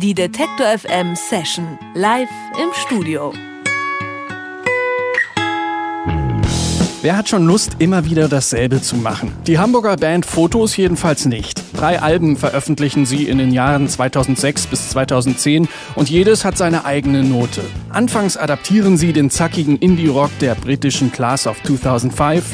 Die Detektor FM Session live im Studio. Wer hat schon Lust, immer wieder dasselbe zu machen? Die Hamburger Band Fotos jedenfalls nicht. Drei Alben veröffentlichen sie in den Jahren 2006 bis 2010 und jedes hat seine eigene Note. Anfangs adaptieren sie den zackigen Indie-Rock der britischen Class of 2005.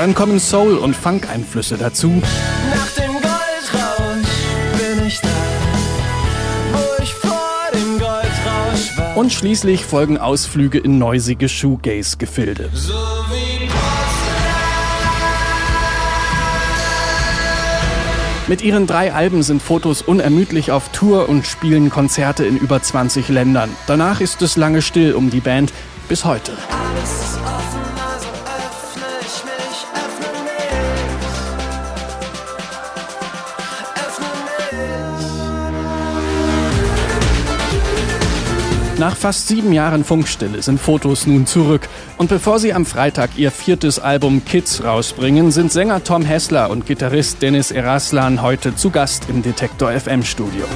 Dann kommen Soul- und Funk-Einflüsse dazu. Nach dem Goldrausch bin ich da, wo ich vor dem Goldrausch war. Und schließlich folgen Ausflüge in neusige Shoegaze-Gefilde. So Mit ihren drei Alben sind Fotos unermüdlich auf Tour und spielen Konzerte in über 20 Ländern. Danach ist es lange still um die Band, bis heute. alles ist Nach fast sieben Jahren Funkstille sind Fotos nun zurück. Und bevor sie am Freitag ihr viertes Album Kids rausbringen, sind Sänger Tom Hessler und Gitarrist Dennis Eraslan heute zu Gast im Detektor FM Studio.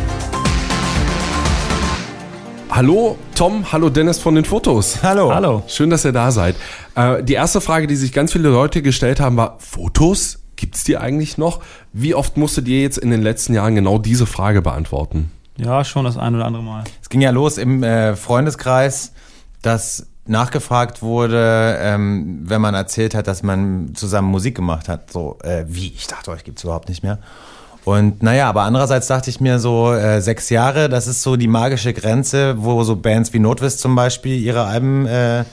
Hallo Tom, hallo Dennis von den Fotos. Hallo. Hallo. Schön, dass ihr da seid. Äh, die erste Frage, die sich ganz viele Leute gestellt haben, war, Fotos? Gibt's die eigentlich noch? Wie oft musstet ihr jetzt in den letzten Jahren genau diese Frage beantworten? Ja, schon das ein oder andere Mal. Es ging ja los im äh, Freundeskreis, dass nachgefragt wurde, ähm, wenn man erzählt hat, dass man zusammen Musik gemacht hat. So, äh, wie? Ich dachte, euch gibt's überhaupt nicht mehr. Und naja, aber andererseits dachte ich mir so, äh, sechs Jahre, das ist so die magische Grenze, wo so Bands wie Notwist zum Beispiel ihre Alben äh,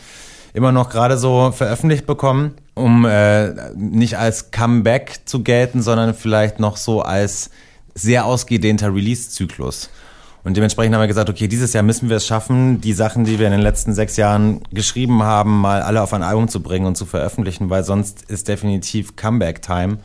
immer noch gerade so veröffentlicht bekommen, um äh, nicht als Comeback zu gelten, sondern vielleicht noch so als sehr ausgedehnter Release-Zyklus. Und dementsprechend haben wir gesagt, okay, dieses Jahr müssen wir es schaffen, die Sachen, die wir in den letzten sechs Jahren geschrieben haben, mal alle auf ein Album zu bringen und zu veröffentlichen, weil sonst ist definitiv Comeback-Time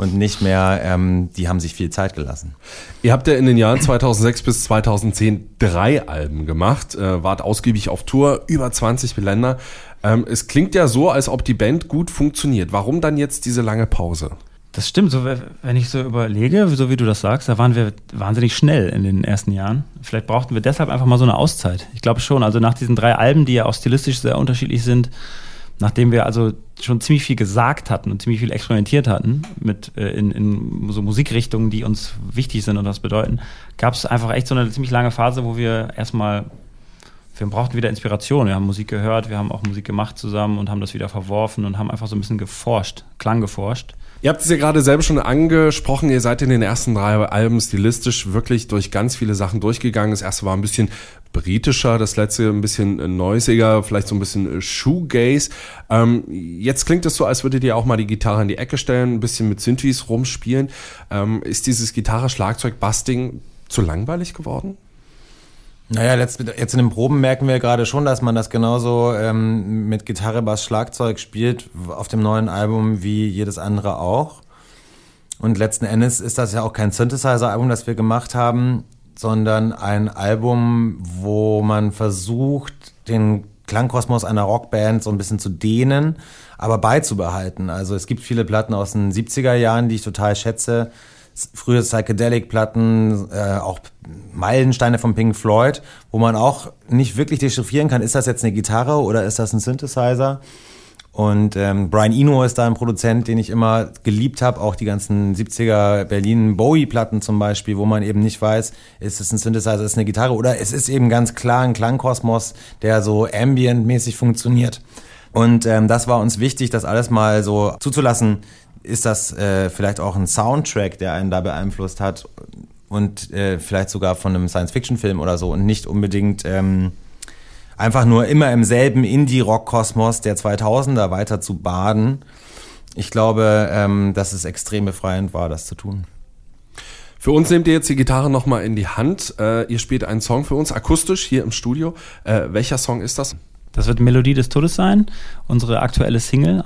und nicht mehr, ähm, die haben sich viel Zeit gelassen. Ihr habt ja in den Jahren 2006 bis 2010 drei Alben gemacht, äh, wart ausgiebig auf Tour, über 20 Länder. Ähm, es klingt ja so, als ob die Band gut funktioniert. Warum dann jetzt diese lange Pause? Das stimmt, so, wenn ich so überlege, so wie du das sagst, da waren wir wahnsinnig schnell in den ersten Jahren. Vielleicht brauchten wir deshalb einfach mal so eine Auszeit. Ich glaube schon, also nach diesen drei Alben, die ja auch stilistisch sehr unterschiedlich sind, nachdem wir also schon ziemlich viel gesagt hatten und ziemlich viel experimentiert hatten mit äh, in, in so Musikrichtungen, die uns wichtig sind und das bedeuten, gab es einfach echt so eine ziemlich lange Phase, wo wir erstmal wir brauchten wieder Inspiration. Wir haben Musik gehört, wir haben auch Musik gemacht zusammen und haben das wieder verworfen und haben einfach so ein bisschen geforscht, Klang geforscht. Ihr habt es ja gerade selber schon angesprochen, ihr seid in den ersten drei Alben stilistisch wirklich durch ganz viele Sachen durchgegangen. Das erste war ein bisschen britischer, das letzte ein bisschen neusiger, vielleicht so ein bisschen Shoegaze. Ähm, jetzt klingt es so, als würdet ihr auch mal die Gitarre in die Ecke stellen, ein bisschen mit Synthes rumspielen. Ähm, ist dieses Gitarre-Schlagzeug-Busting zu langweilig geworden? Naja, letzt, jetzt in den Proben merken wir gerade schon, dass man das genauso ähm, mit Gitarre, Bass, Schlagzeug spielt auf dem neuen Album wie jedes andere auch. Und letzten Endes ist das ja auch kein Synthesizer-Album, das wir gemacht haben, sondern ein Album, wo man versucht, den Klangkosmos einer Rockband so ein bisschen zu dehnen, aber beizubehalten. Also es gibt viele Platten aus den 70er Jahren, die ich total schätze. Frühe Psychedelic-Platten, äh, auch Meilensteine von Pink Floyd, wo man auch nicht wirklich dechiffrieren kann, ist das jetzt eine Gitarre oder ist das ein Synthesizer? Und ähm, Brian Eno ist da ein Produzent, den ich immer geliebt habe, auch die ganzen 70er Berlin Bowie-Platten zum Beispiel, wo man eben nicht weiß, ist es ein Synthesizer, ist es eine Gitarre oder es ist eben ganz klar ein Klangkosmos, der so ambient-mäßig funktioniert. Und ähm, das war uns wichtig, das alles mal so zuzulassen. Ist das äh, vielleicht auch ein Soundtrack, der einen da beeinflusst hat und äh, vielleicht sogar von einem Science-Fiction-Film oder so und nicht unbedingt ähm, einfach nur immer im selben Indie-Rock-Kosmos der 2000er weiter zu baden. Ich glaube, ähm, dass es extrem befreiend war, das zu tun. Für uns nehmt ihr jetzt die Gitarre nochmal in die Hand. Äh, ihr spielt einen Song für uns, akustisch hier im Studio. Äh, welcher Song ist das? Das wird Melodie des Todes sein, unsere aktuelle Single.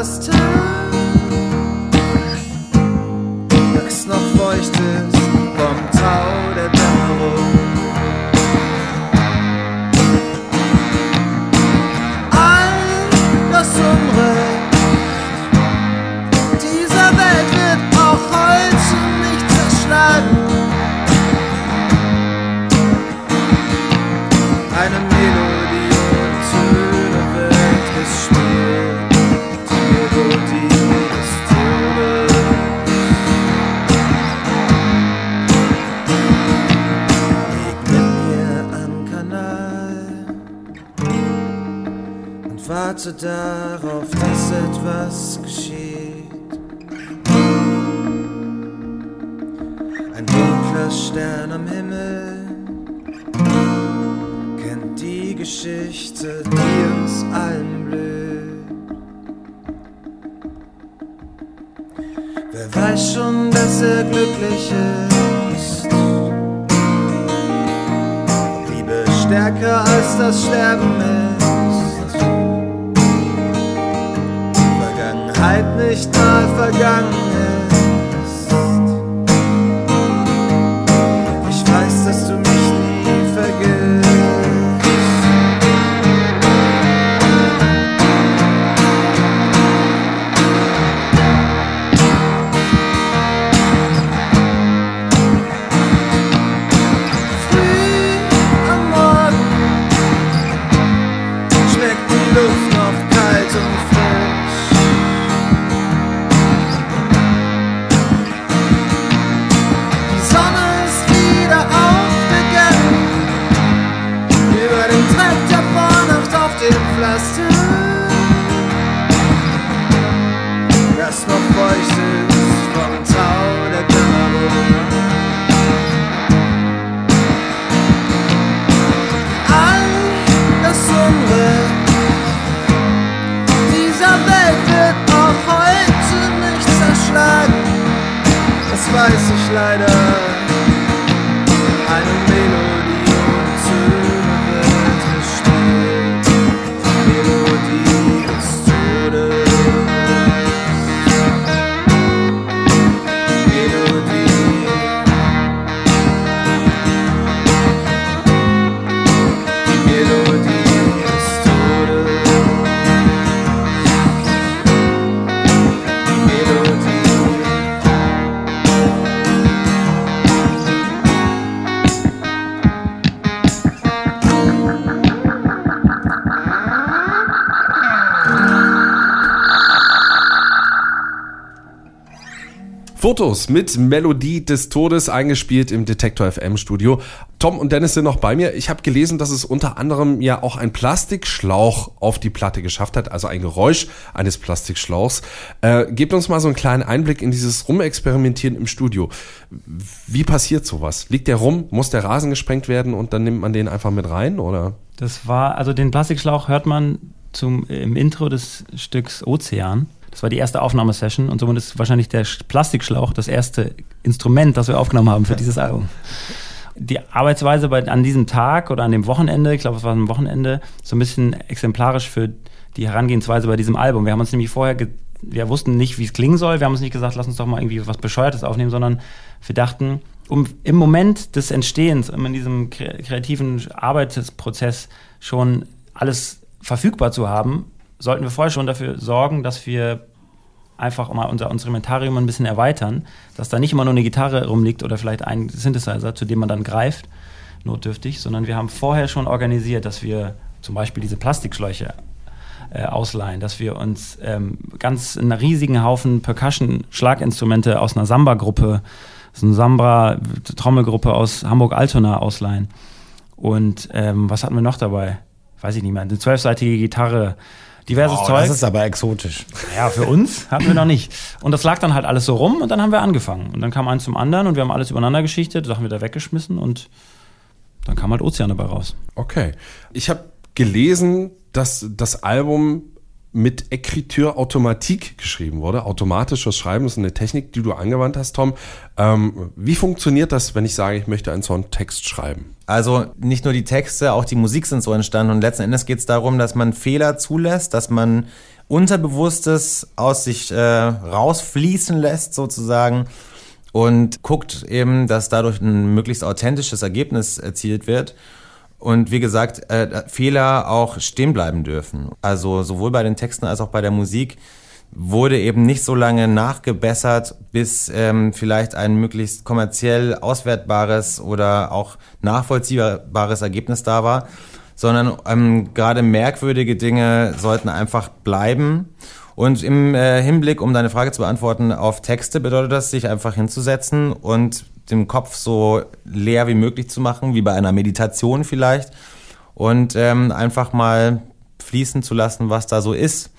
Last Tag. Wächst noch feucht ist vom Tau der Dämmerung. All das Unrecht dieser Welt wird auch heute nicht zerschlagen. Eine Melodie. Warte darauf, dass etwas geschieht. Ein dunkler Stern am Himmel kennt die Geschichte, die uns allen blüht. Wer weiß schon, dass er glücklich ist? Liebe stärker als das Sterben ist. Vergangenheit nicht mal vergangen Fotos mit Melodie des Todes eingespielt im Detektor FM Studio. Tom und Dennis sind noch bei mir. Ich habe gelesen, dass es unter anderem ja auch ein Plastikschlauch auf die Platte geschafft hat, also ein Geräusch eines Plastikschlauchs. Äh, gebt uns mal so einen kleinen Einblick in dieses Rumexperimentieren im Studio. Wie passiert sowas? Liegt der rum? Muss der Rasen gesprengt werden und dann nimmt man den einfach mit rein oder? Das war, also den Plastikschlauch hört man zum, im Intro des Stücks Ozean. Das war die erste Aufnahmesession und somit ist wahrscheinlich der Sch- Plastikschlauch das erste Instrument, das wir aufgenommen haben für dieses Album. Die Arbeitsweise bei, an diesem Tag oder an dem Wochenende, ich glaube, es war ein Wochenende, so ein bisschen exemplarisch für die Herangehensweise bei diesem Album. Wir haben uns nämlich vorher, wir wussten nicht, wie es klingen soll. Wir haben uns nicht gesagt, lass uns doch mal irgendwie was Bescheuertes aufnehmen, sondern wir dachten, um im Moment des Entstehens, um in diesem kre- kreativen Arbeitsprozess schon alles verfügbar zu haben, sollten wir vorher schon dafür sorgen, dass wir einfach mal unser Instrumentarium ein bisschen erweitern, dass da nicht immer nur eine Gitarre rumliegt oder vielleicht ein Synthesizer, zu dem man dann greift, notdürftig, sondern wir haben vorher schon organisiert, dass wir zum Beispiel diese Plastikschläuche äh, ausleihen, dass wir uns ähm, ganz einen riesigen Haufen Percussion-Schlaginstrumente aus einer Samba-Gruppe, so eine Samba-Trommelgruppe aus Hamburg-Altona ausleihen. Und ähm, was hatten wir noch dabei? Weiß ich nicht mehr. Eine zwölfseitige Gitarre, diverses Oh, Zeug. das ist aber exotisch. Ja, für uns hatten wir noch nicht. Und das lag dann halt alles so rum und dann haben wir angefangen. Und dann kam eins zum anderen und wir haben alles übereinander geschichtet, Sachen wieder weggeschmissen und dann kam halt Ozean dabei raus. Okay. Ich habe gelesen, dass das Album mit Écriture Automatique geschrieben wurde. Automatisches Schreiben ist eine Technik, die du angewandt hast, Tom. Ähm, wie funktioniert das, wenn ich sage, ich möchte einen Songtext schreiben? Also nicht nur die Texte, auch die Musik sind so entstanden und letzten Endes geht es darum, dass man Fehler zulässt, dass man Unterbewusstes aus sich äh, rausfließen lässt sozusagen und guckt eben, dass dadurch ein möglichst authentisches Ergebnis erzielt wird. Und wie gesagt, äh, Fehler auch stehen bleiben dürfen. Also sowohl bei den Texten als auch bei der Musik wurde eben nicht so lange nachgebessert, bis ähm, vielleicht ein möglichst kommerziell auswertbares oder auch nachvollziehbares Ergebnis da war, sondern ähm, gerade merkwürdige Dinge sollten einfach bleiben. Und im äh, Hinblick, um deine Frage zu beantworten, auf Texte bedeutet das, sich einfach hinzusetzen und den Kopf so leer wie möglich zu machen, wie bei einer Meditation vielleicht. Und ähm, einfach mal fließen zu lassen, was da so ist.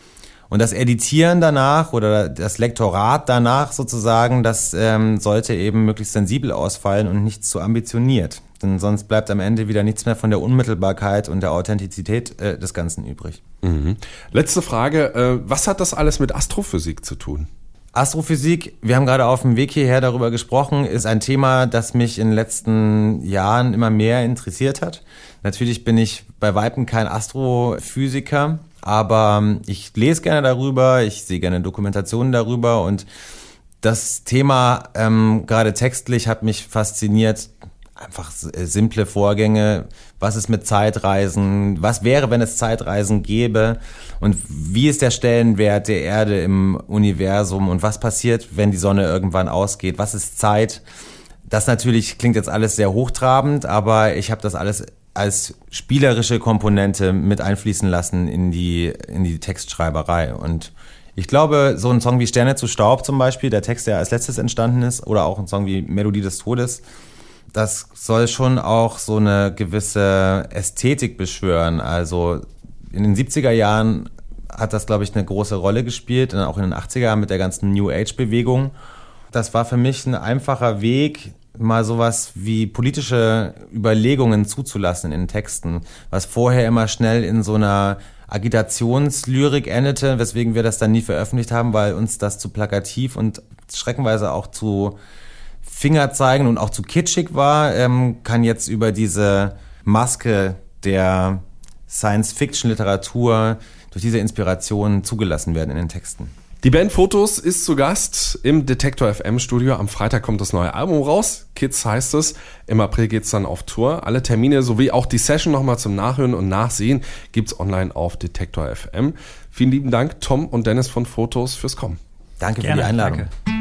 Und das Editieren danach oder das Lektorat danach sozusagen, das ähm, sollte eben möglichst sensibel ausfallen und nicht zu ambitioniert. Denn sonst bleibt am Ende wieder nichts mehr von der Unmittelbarkeit und der Authentizität äh, des Ganzen übrig. Mhm. Letzte Frage, äh, was hat das alles mit Astrophysik zu tun? Astrophysik, wir haben gerade auf dem Weg hierher darüber gesprochen, ist ein Thema, das mich in den letzten Jahren immer mehr interessiert hat. Natürlich bin ich bei Weitem kein Astrophysiker, aber ich lese gerne darüber, ich sehe gerne Dokumentationen darüber und das Thema ähm, gerade textlich hat mich fasziniert. Einfach äh, simple Vorgänge. Was ist mit Zeitreisen? Was wäre, wenn es Zeitreisen gäbe? Und wie ist der Stellenwert der Erde im Universum? Und was passiert, wenn die Sonne irgendwann ausgeht? Was ist Zeit? Das natürlich klingt jetzt alles sehr hochtrabend, aber ich habe das alles als spielerische Komponente mit einfließen lassen in die, in die Textschreiberei. Und ich glaube, so ein Song wie Sterne zu Staub zum Beispiel, der Text, der als letztes entstanden ist, oder auch ein Song wie Melodie des Todes, das soll schon auch so eine gewisse Ästhetik beschwören. Also in den 70er Jahren hat das, glaube ich, eine große Rolle gespielt, auch in den 80er Jahren mit der ganzen New Age-Bewegung. Das war für mich ein einfacher Weg, mal sowas wie politische Überlegungen zuzulassen in Texten, was vorher immer schnell in so einer Agitationslyrik endete, weswegen wir das dann nie veröffentlicht haben, weil uns das zu plakativ und schreckenweise auch zu Fingerzeigen und auch zu kitschig war, ähm, kann jetzt über diese Maske der Science-Fiction-Literatur durch diese Inspiration zugelassen werden in den Texten. Die Band Fotos ist zu Gast im Detektor FM Studio. Am Freitag kommt das neue Album raus. Kids heißt es. Im April geht's dann auf Tour. Alle Termine sowie auch die Session nochmal zum Nachhören und Nachsehen gibt's online auf Detektor FM. Vielen lieben Dank, Tom und Dennis von Fotos, fürs Kommen. Danke Gerne, für die Einladung. danke.